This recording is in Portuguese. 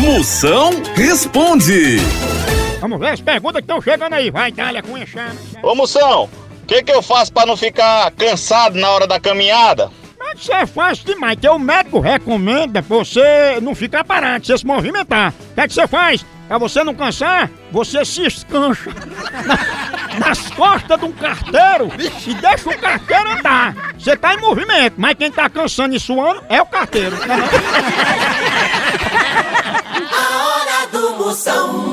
Moção responde. Vamos ver as perguntas que estão chegando aí. Vai, Dália, com enxame. Ô Moção, o que, que eu faço pra não ficar cansado na hora da caminhada? Mas isso é fácil demais, que o médico recomenda pra você não ficar parado, você se movimentar. O que é que você faz? Pra você não cansar, você se escancha na- nas costas de um carteiro e deixa o carteiro andar. Você tá em movimento, mas quem tá cansando e suando é o carteiro. A hora do Moção.